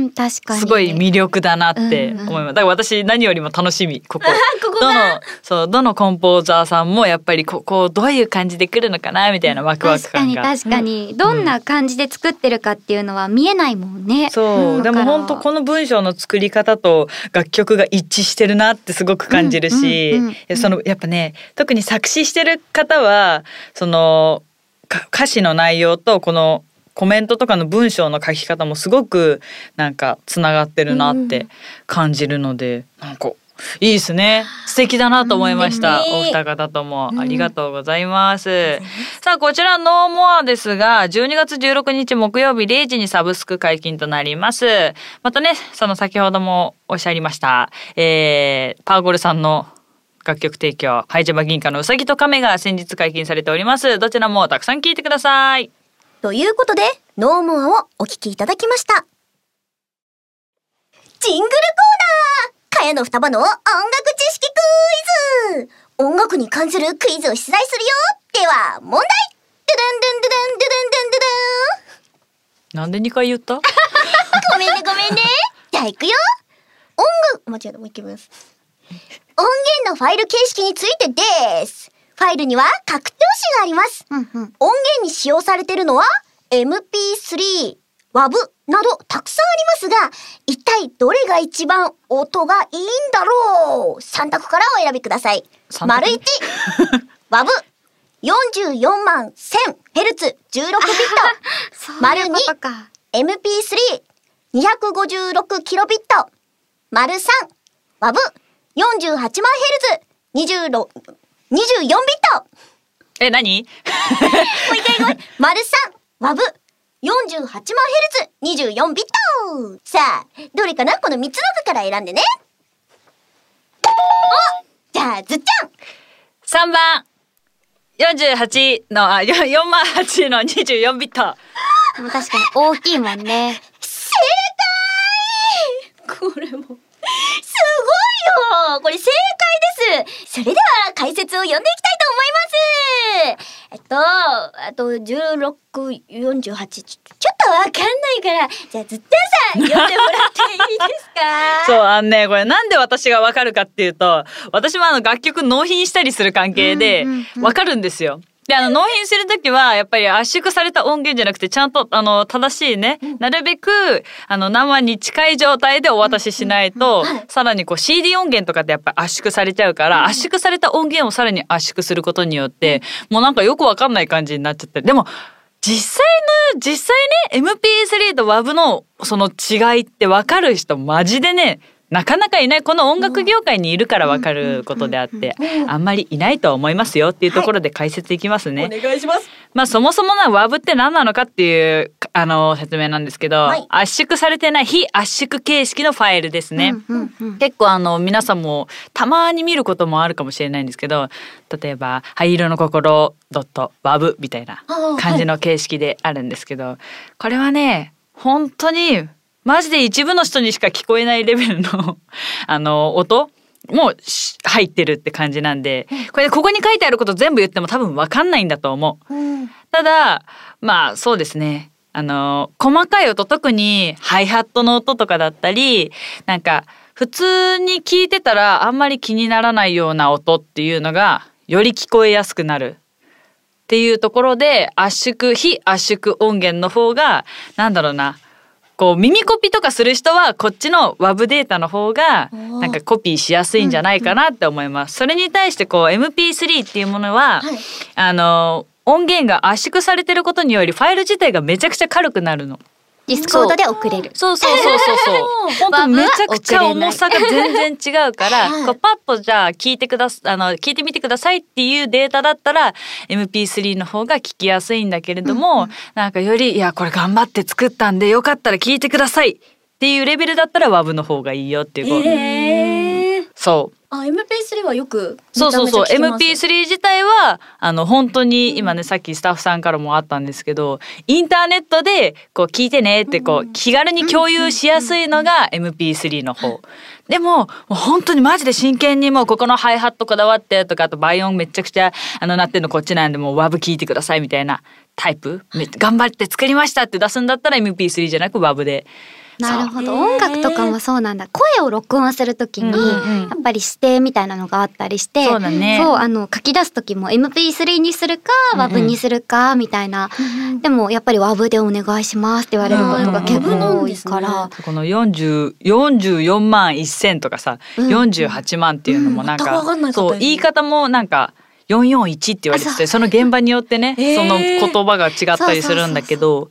すごい魅力だなって思います。だから私何よりも楽しみ、ここ。どの、そう、どのコンポーザーさんもやっぱりここどういう感じで来るのかなみたいなワクワク確かに感が。確かに、どんな感じで作ってるかっていうのは見えないもんね。そう、でも本当このの文章の作り方と楽曲が一致してるなってすごく感じるし、そのやっぱね特に作詞してる方はそのか歌詞の内容とこのコメントとかの文章の書き方もすごくなんかつながってるなって感じるので、なんかいいですね。素敵だなと思いました、うん。お二方とも。ありがとうございます、さあこちらノーモアですが12月16日木曜日0時にサブスク解禁となります。またねその先ほどもおっしゃいました、えー、パーゴルさんの楽曲提供、ハイジャマ銀貨のうさぎと亀が先日解禁されております。どちらもたくさん聞いてください。ということで、ノーモアをお聞きいただきました。ジングルコーナーかやの双葉の音楽知識クイズ音楽に関するクイズを出題するよでは、問題ドゥドゥンドゥンドゥンドゥドゥンドゥドゥンなんで2回言った？ごめんねごめんね。じゃあ行くよ。音楽、間違えた、もう一回ます。音源のファイル形式についてです。ファイルには格闘詞があります。うんうん。音源に使用されているのは MP3、WAV などたくさんありますが、一体どれが一番音がいいんだろう ?3 択からお選びください。丸1、WAV。44万 1000Hz16 ビット。丸 二そういうことか MP3、256キロビット。丸3、WAV、48万ヘルツ、26、24ビット。え、何？もう一回ごめん。丸三、ワブ、48万ヘルツ、24ビットさあ、どれかな？この3つの中から選んでね。おじゃあ、ずっちゃん ?3 番。48の、あ、よ4万8の24ビット。でも確かに大きいもんね。正解これも、すごいよ。これ正解です。それでは解説を読んでいきたいと思います。えっと、あと16、48、ちょちょっとわかんないから、じゃあずっとさん読んでもらっていいですか？そう、あのね、これなんで私がわかるかっていうと、私もあの楽曲納品したりする関係でうんうんう、んわかるんであの、納品するときは、やっぱり圧縮された音源じゃなくて、ちゃんと、あの、正しいね、なるべく、あの、生に近い状態でお渡ししないと、さらにこう CD 音源とかってやっぱ圧縮されちゃうから、圧縮された音源をさらに圧縮することによって、もうなんかよくわかんない感じになっちゃって。でも、実際の、実際ね、MP3 と WAV のその違いってわかる人マジでね、なかなかいない。この音楽業界にいるからわかることであって、あんまりいないとは思いますよっていうところで解説いきますね。願いしますまあそもそもな WAV って何なのかっていう、あの、説明なんですけど、はい圧縮されてない非圧縮形式のファイルですね。結構あの皆さんもたまに見ることもあるかもしれないんですけど例えば「灰色の心 .wav」みたいな感じの形式であるんですけど、これはね本当にマジで一部の人にしか聞こえないレベルの あの音もし入ってるって感じなんでこれここに書いてあること全部言っても多分分かんないんだと思う。ただまあそうですね。あの細かい音特にハイハットの音とかだったりなんか普通に聞いてたらあんまり気にならないような音っていうのがより聞こえやすくなる。っていうところで圧縮非圧縮音源の方がなんだろうなこう耳コピとかする人はこっちの WAV データの方がなんかコピーしやすいんじゃないかなって思います。それに対してこう MP3 っていうものは、はいあの音源が圧縮されてることによりファイル自体がめちゃくちゃ軽くなるの。ディスコードで送れる。そうそうそうそうそう。本当めちゃくちゃ重さが全然違うから、はいこうパッとじゃあ聞いてくだすあの聞いてみてくださいっていうデータだったら MP3 の方が聞きやすいんだけれども、なんかよりいやこれ頑張って作ったんでよかったら聞いてくださいっていうレベルだったら WAV の方がいいよっていうこう、えー、そう。あ MP3 はよくそうそうそう。めちゃめちゃ聞きます。MP3 自体はあの本当に今ねさっきスタッフさんからもあったんですけどインターネットでこう聞いてねってこう気軽に共有しやすいのが MP3 の方。でももう本当にマジで真剣にもうここのハイハットこだわってとかあと倍音めちゃくちゃあの鳴ってるのこっちなんでもう WAV 聞いてくださいみたいなタイプ。め頑張って作りましたって出すんだったら MP3 じゃなく WAV で。なるほど。音楽とかもそうなんだ。声を録音するときに、うんうんうん。やっぱり指定みたいなのがあったりして、そうだね。そう、あの、書き出すときも MP3 にするか、うんうん。WAV にするか、みたいな。でも、やっぱり WAV でお願いしますって言われることが結構多いから。この40 44万1000とかさ、うん48万っていうのもなんか,、全くわかんなかったです。そう言い方もなんか441って言われててその現場によってね、えー。その言葉が違ったりするんだけどそう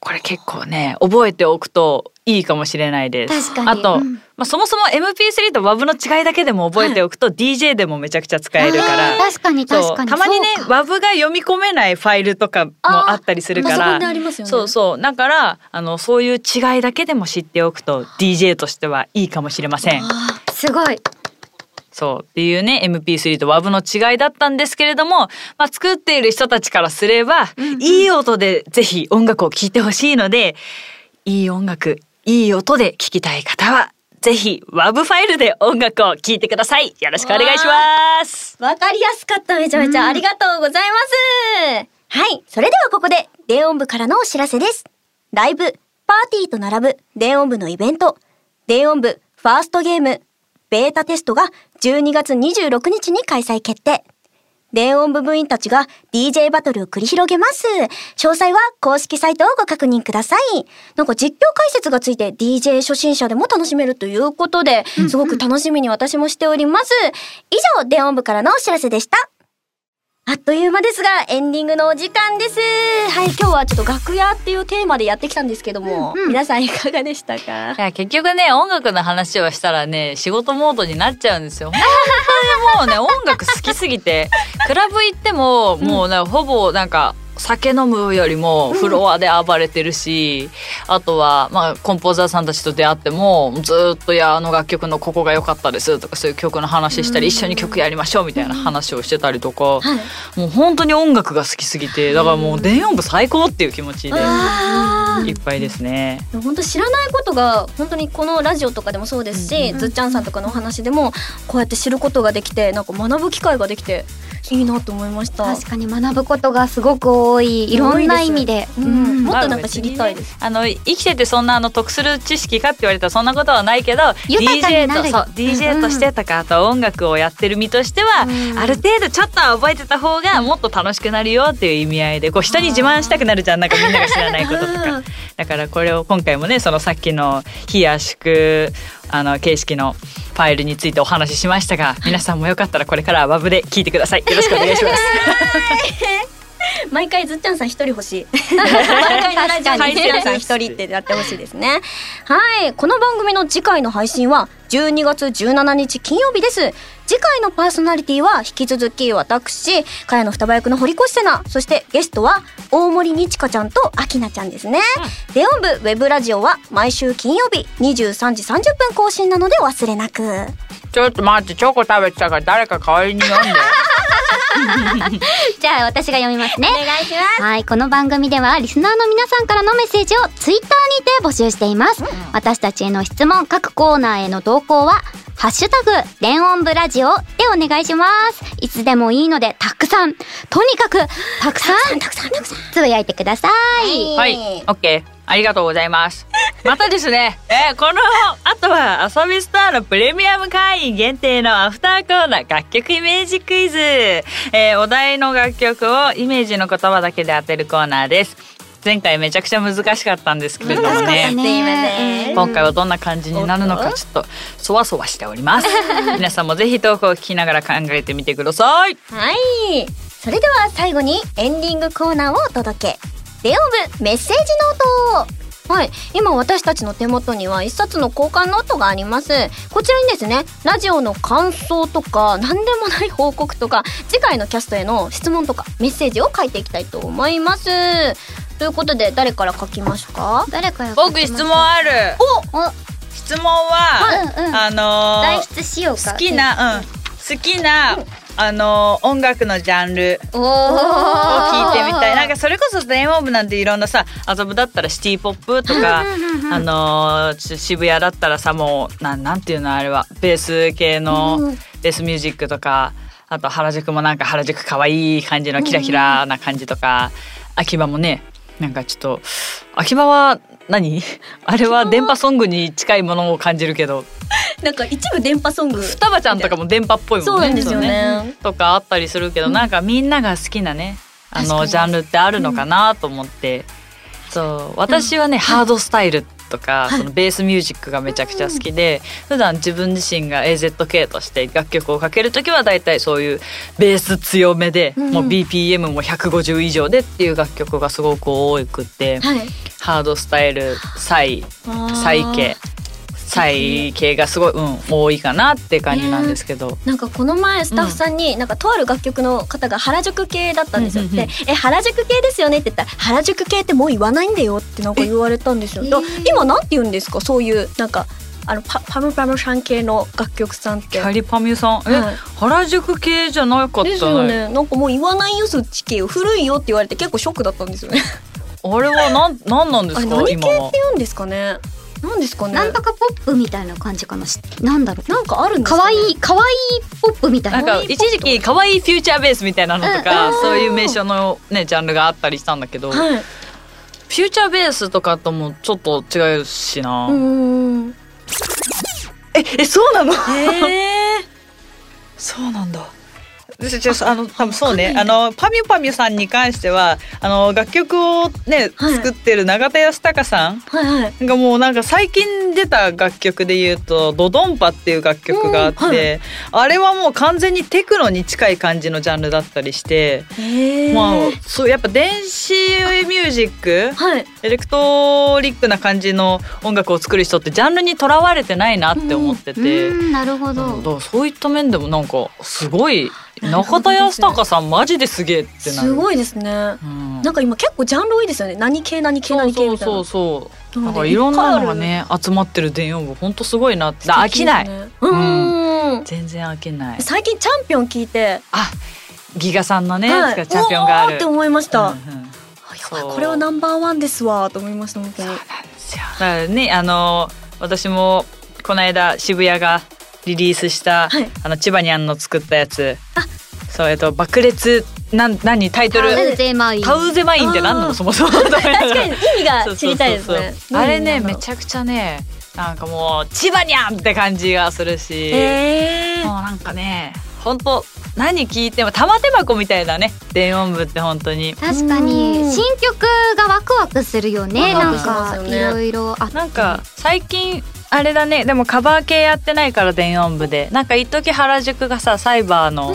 これ結構ね覚えておくといいかもしれないです。あと、うんまあ、そもそも MP3 と WAV の違いだけでも覚えておくと、DJ でもめちゃくちゃ使えるから。確かに確かに。たまにね WAV が読み込めないファイルとかもあったりするからそうそうだからあのそういう違いだけでも知っておくと DJ としてはいいかもしれません。すごい。そうっていうね MP3 と WAV の違いだったんですけれども、まあ、作っている人たちからすれば、いい音でぜひ音楽を聴いてほしいのでいい音楽いい音で聴きたい方はぜひ WAV ファイルで音楽を聴いてくださいよろしくお願いしますわかりやすかった。めちゃめちゃありがとうございます。はい。それではここで、電音部からのお知らせです。ライブ、パーティーと並ぶ電音部のイベント、電音部ファーストゲーム、ベータテストが12月26日に開催決定。電音部部員たちが DJ バトルを繰り広げます。詳細は公式サイトをご確認ください。なんか実況解説がついて DJ 初心者でも楽しめるということで、すごく楽しみに私もしております。以上、電音部からのお知らせでした。あっという間ですが、エンディングのお時間です。はい、今日はちょっと楽屋っていうテーマでやってきたんですけども、うんうん皆さんいかがでしたか？いや、結局ね、音楽の話をしたらね、仕事モードになっちゃうんですよ。本当にもうね、音楽好きすぎて、クラブ行っても、もうね、ほぼなんか、酒飲むよりもフロアで暴れてるし、あとは、まあ、コンポーザーさんたちと出会っても、ずーっと、いや、あの楽曲のここが良かったですとか、そういう曲の話したり、一緒に曲やりましょうみたいな話をしてたりとか、もう本当に音楽が好きすぎて、だからもう電音部最高っていう気持ちで、あいっぱいですね。本当知らないことが本当にこのラジオとかでもそうですし、ずっちゃんさんとかのお話でもこうやって知ることができてなんか学ぶ機会ができていいなと思いました。確かに学ぶことがすごく多いいろんな意味で。ううん。ん。もっとなんか知りたいです。あの生きててそんなあの得する知識かって言われたらそんなことはないけど DJ とそう DJ としてとかあと音楽をやってる身としては、うん。ある程度ちょっとは覚えてた方がもっと楽しくなるよっていう意味合いでこう人に自慢したくなるじゃん。なんかみんなが知らないこととか。だからこれを今回もねそのさっきの非圧縮あの形式のファイルについてお話ししましたが皆さんもよかったらこれからはワブで聞いてください。よろしくお願いします。毎回ずっちゃんさん一人欲しい。毎回のラジオにずっちゃんさん一人ってやってほしいですね。はい。この番組の次回の配信は12月17日金曜日です。次回のパーソナリティは引き続き私、かやの双葉役の堀越瀬菜、そしてゲストは大森にちかちゃんとあきなちゃんですね。レオン部ウェブラジオは毎週金曜日23時30分更新なのでお忘れなく。ちょっと待ってチョコ食べてたから誰か代わりに読んで。じゃあ私が読みますねお願いします。はい、この番組ではリスナーの皆さんからのメッセージをツイッターにて募集しています。私たちへの質問、各コーナーへの投稿は、ハッシュタグ、電音部ラジオでお願いします。いつでもいいので、たくさん、とにかく、たくさん、たくさんたくさん。つぶやいてください。はい、オッケー。ありがとうございます。またですね、えーこの後は遊びスターのプレミアム会員限定のアフターコーナー楽曲イメージクイズ。えーお題の楽曲をイメージの言葉だけで当てるコーナーです。前回めちゃくちゃ難しかったんですけれどもね。すいません。今回はどんな感じになるのかちょっとそわそわしております。皆さんもぜひ投稿を聞きながら考えてみてください。はい。それでは最後にエンディングコーナーをお届け。電音部メッセージノートはい。今私たちの手元には一冊の交換ノートがあります。こちらにですね、ラジオの感想とか、何でもない報告とか、次回のキャストへの質問とか、メッセージを書いていきたいと思います。ということで、誰から書きますか？誰から僕質問ある。お、お、質問は、うんうん。あのー代筆しようか？好きな、うん、好きな、あのー音楽のジャンルおを聞いてみたい。なんかそれこそ電音部なんていろんなさ遊ぶだったらシティポップとか、あの渋谷だったらさもうなんなんていうのあれはベース系のベースミュージックとかあと原宿もなんか原宿可愛い感じのキラキラな感じとか、秋葉もねなんかちょっと秋葉は何？あれは電波ソングに近いものを感じるけど。なんか一部電波ソング。双葉ちゃんとかも電波っぽいもんね。そうなんですよね。とかあったりするけど、なんかみんなが好きなねあのジャンルってあるのかなと思って、そう。私はね、ハードスタイルとか、そのベースミュージックがめちゃくちゃ好きで、普段自分自身が AZK として楽曲をかける時は大体そういうベース強めで、もう BPM も150以上でっていう楽曲がすごく多くって、はい。ハードスタイルサイサイ系サイ系がすごい、うん、多いかなって感じなんですけど。なんかこの前スタッフさんに、なんかとある楽曲の方が原宿系だったんですよ。うんうんうんで、え、原宿系ですよねって言ったら、原宿系ってもう言わないんだよってなんか言われたんですよ。だ今なんて言うんですかそういう、なんか、あの、パパムパムさん系の楽曲さんってキ。ャリパミさん、え、はい原宿系じゃなかったですよね。なんかもう言わないよそっち系古いよって言われて結構ショックだったんですよね。あれはなんなんなんですかあれ何系って言うんですかね。なんですかね。なんとかポップみたいな感じかなしなんだろうなんかあるんですか、ね。かわいいかわいいポップみたいななんか一時期可愛いフューチャーベースみたいなのとか、うんそういう名称のねジャンルがあったりしたんだけど、フはい。ューチャーベースとかともちょっと違うしな、う。ええそうなの？へえ。そうなんだああの多分そうねあのパミュパミュさんに関してはあの楽曲をね、はい作ってる永田康隆さんはいはい。がもうなんか最近出た楽曲で言うと「ドドンパ」っていう楽曲があって、うんはいあれはもう完全にテクノに近い感じのジャンルだったりして。まあそうやっぱ電子ミュージックはい。エレクトリックな感じの音楽を作る人ってジャンルにとらわれてないなって思ってうて、んなるほどそういった面でもなんかすごい中田どですね康隆さんマジですげえってなる。すごいですね。うんなんか今結構ジャンル多いですよね。何系何系何系みたいな。そうそうそう。なんかいろんなのがね集まってる電音部本当すごいなって飽きない。うん。全然飽きない。最近チャンピオン聞いて、あギガさんのね、はいチャンピオンがある。って思いました。うんうんこれはナンバーワンですわと思いました本当に。そうなんですよ。だからねあの私もこの間渋谷がリリースした、はい。あの千葉にゃんの作ったやつ。そうえっと爆裂なん何タイトル？タウゼマイン。タウゼマインって何なあー。のそもそも。確 確かに意味が知りたいですね。あれねめゃ。ちゃくちゃねなんかもう千葉にゃんって感じがするし、えもうなんかね本当何聞いても玉手箱みたいだね。電音部って本当に。確かに。うん。新曲がワクワクするよね。なんワクワクしますかいろいろあって。なんか最近あれだね。でもカバー系やってないから電音部で。なんか一時原宿がさサイバーの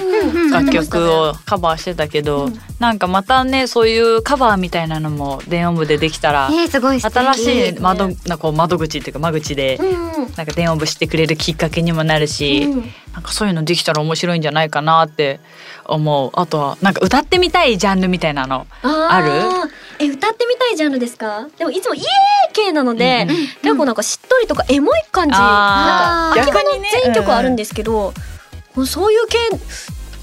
楽曲をカバーしてたけど、なんかまたねそういうカバーみたいなのも電音部でできたら、ねすごい新しい窓なこう窓口っていうか間口でうんなんか電音部してくれるきっかけにもなるし、うんなんかそういうのできたら面白いん。じゃないかなって思うあとはなんか歌ってみたいジャンルみたいなのあるーえ歌ってみたいジャンルですか？でもいつもイエーイ系なので、うん結構なんかしっとりとかエモい感じ。なんあーか秋葉の全曲あるんですけど、そういう系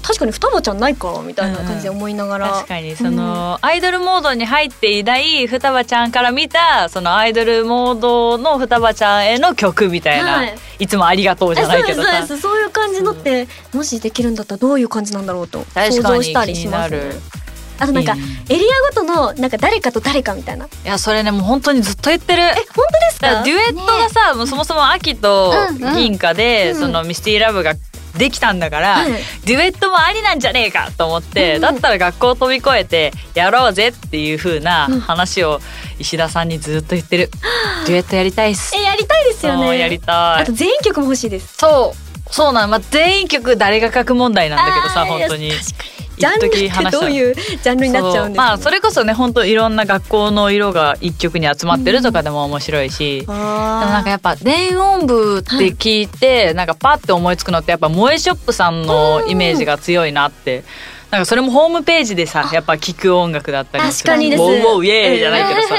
確かに双葉ちゃんないかみたいな感じで思いながら、確かにその、アイドルモードに入っていない双葉ちゃんから見たそのアイドルモードの双葉ちゃんへの曲みたいな、はい。い、つもありがとうじゃないけどさ。えそうですそうです。そういう感じのってもしできるんだったらどういう感じなんだろうと想像したりします気になるあとなんかエリアごとのなんか誰かと誰かみたいな。いやそれねもう本当にずっと言ってる。え本当ですか？デュエットがさ、もうそもそも秋とうんうん。銀貨で、うん。そのミスティーラブができたんだから、はい。デュエットもありなんじゃねえかと思って、うんだったら学校を飛び越えてやろうぜっていう風なうん。話を石田さんにずっと言ってる、デュエットやりたいっす。えやりたいですよね。やりたい。あと全員曲も欲しいです。そう。そうなの、まあ、全員曲誰が書く問題なんだけどさ本当に確かにジャンルってどういうジャンルになっちゃうんですか、まあそれこそね本当いろんな学校の色が一曲に集まってるとかでも面白いし、でもなんかやっぱ電音部って聞いて、なんかパッて思いつくのってやっぱ萌えショップさんのイメージが強いなって。なんかそれもホームページでさやっぱ聴く音楽だったりもする確かにです。ウォウウォウイエーイじゃないけどさ、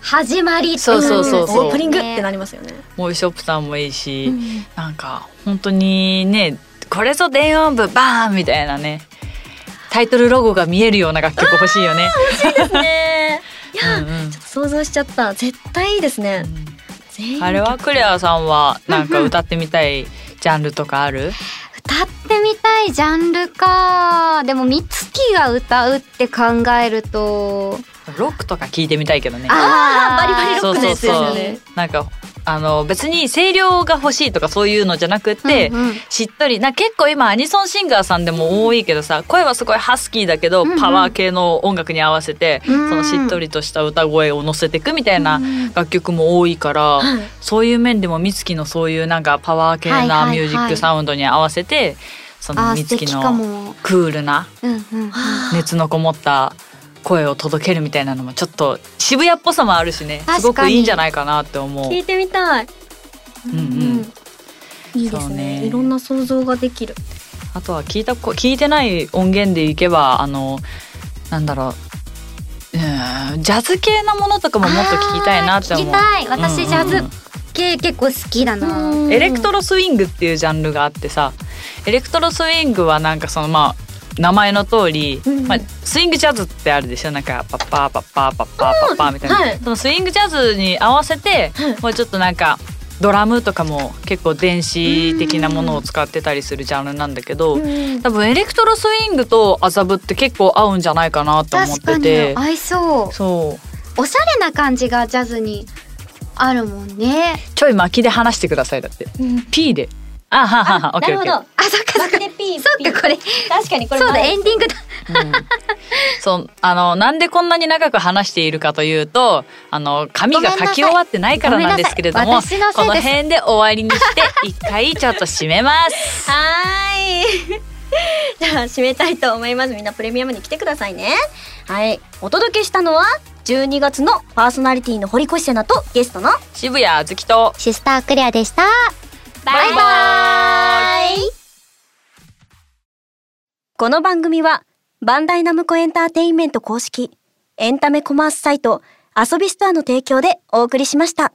始まりそうそうそうそう。オープニングってなりますよね。萌えショップさんもいいし、なんか本当にねこれぞ電音部バーンみたいなねタイトルロゴが見えるような楽曲欲しいよね。ですね。いや、うんうん。ちょっと想像しちゃった。絶対いいですね、全員あれはクレアさんはなんか歌ってみたいジャンルとかある？歌ってみたいジャンルか。でも美月が歌うって考えると。ロックとか聞いてみたいけどね。あーバリバリロックのやつですよね。そうそうそう。なんかあの別に声量が欲しいとかそういうのじゃなくって、うんうん。しっとり。な結構今アニソンシンガーさんでも多いけどさ声はすごいハスキーだけど、んうん。パワー系の音楽に合わせて、うん。そのしっとりとした歌声を乗せていくみたいな楽曲も多いから、はい。そういう面でも美月のそういうなんかパワー系なミュージックサウンドに合わせて、その美月のも。クールなうんうんうん。熱のこもった声を届けるみたいなのもちょっと渋谷っぽさもあるしね。すごくいいんじゃないかなって思う。聞いてみたい、うんうん。いいですそうね。ね。いろんな想像ができる。あとは聞いたこ聞いてない音源でいけばあのなんだろう。うんジャズ系なものとかももっと聞きたいなって思う。聞きたい。私ジャズうん。うんうん系結構好きだな。エレクトロスイングっていうジャンルがあってさ。エレクトロスイングはなんかそのまあ名前の通り、うんまあ、スイングジャズってあるでしょ？なんかパッパーパッパーパッパーパッパーみたいな、はい。そのスイングジャズに合わせて、はい。もうちょっとなんかドラムとかも結構電子的なものを使ってたりするジャンルなんだけど、うん多分エレクトロスイングと麻布って結構合うんじゃないかなと思っ確かに。てて合いそう。そう。おしゃれな感じがジャズにあるもんね。ちょい巻きで話してください。だって、うん。P であははは、なるほど。あ、そっかそっか。そっか、これ。確かにこれそうだ、前エンディングだ。そう、あの、なんでこんなに長く話しているかというと、あの、髪が書き終わってないからなんですけれども、この辺で終わりにして、一回ちょっと締めます。はーい。じゃあ締めたいと思います。みんなプレミアムに来てくださいね。はい。お届けしたのは12月のパーソナリティの堀越瀬奈とゲストの渋谷あずきと、シスタークレアでした。バイバイこの番組はバンダイナムコエンターテインメント公式エンタメコマースサイト遊びストアの提供でお送りしました。